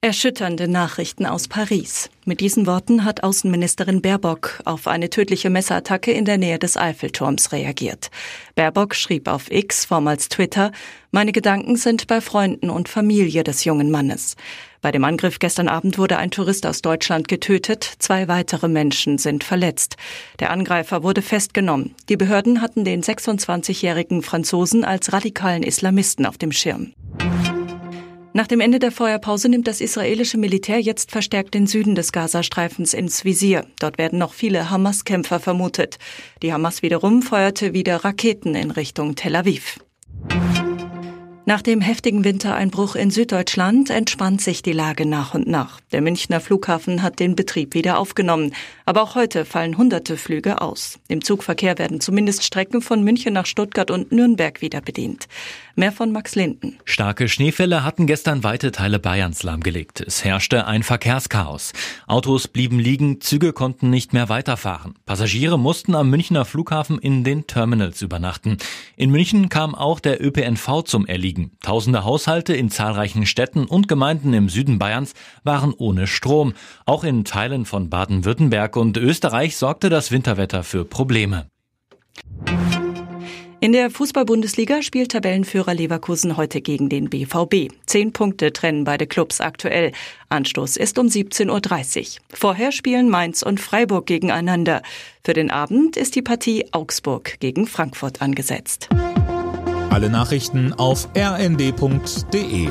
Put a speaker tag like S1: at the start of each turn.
S1: Erschütternde Nachrichten aus Paris. Mit diesen Worten hat Außenministerin Baerbock auf eine tödliche Messerattacke in der Nähe des Eiffelturms reagiert. Baerbock schrieb auf X, vormals Twitter, meine Gedanken sind bei Freunden und Familie des jungen Mannes. Bei dem Angriff gestern Abend wurde ein Tourist aus Deutschland getötet, zwei weitere Menschen sind verletzt. Der Angreifer wurde festgenommen. Die Behörden hatten den 26-jährigen Franzosen als radikalen Islamisten auf dem Schirm. Nach dem Ende der Feuerpause nimmt das israelische Militär jetzt verstärkt den Süden des Gazastreifens ins Visier. Dort werden noch viele Hamas-Kämpfer vermutet. Die Hamas wiederum feuerte wieder Raketen in Richtung Tel Aviv. Nach dem heftigen Wintereinbruch in Süddeutschland entspannt sich die Lage nach und nach. Der Münchner Flughafen hat den Betrieb wieder aufgenommen. Aber auch heute fallen hunderte Flüge aus. Im Zugverkehr werden zumindest Strecken von München nach Stuttgart und Nürnberg wieder bedient. Mehr von Max Linden.
S2: Starke Schneefälle hatten gestern weite Teile Bayerns lahmgelegt. Es herrschte ein Verkehrschaos. Autos blieben liegen, Züge konnten nicht mehr weiterfahren. Passagiere mussten am Münchner Flughafen in den Terminals übernachten. In München kam auch der ÖPNV zum Erliegen liegen. Tausende Haushalte in zahlreichen Städten und Gemeinden im Süden Bayerns waren ohne Strom. Auch in Teilen von Baden-Württemberg und Österreich sorgte das Winterwetter für Probleme.
S1: In der Fußball-Bundesliga spielt Tabellenführer Leverkusen heute gegen den BVB. Zehn Punkte trennen beide Clubs aktuell. Anstoß ist um 17.30 Uhr. Vorher spielen Mainz und Freiburg gegeneinander. Für den Abend ist die Partie Augsburg gegen Frankfurt angesetzt.
S3: Alle Nachrichten auf rnd.de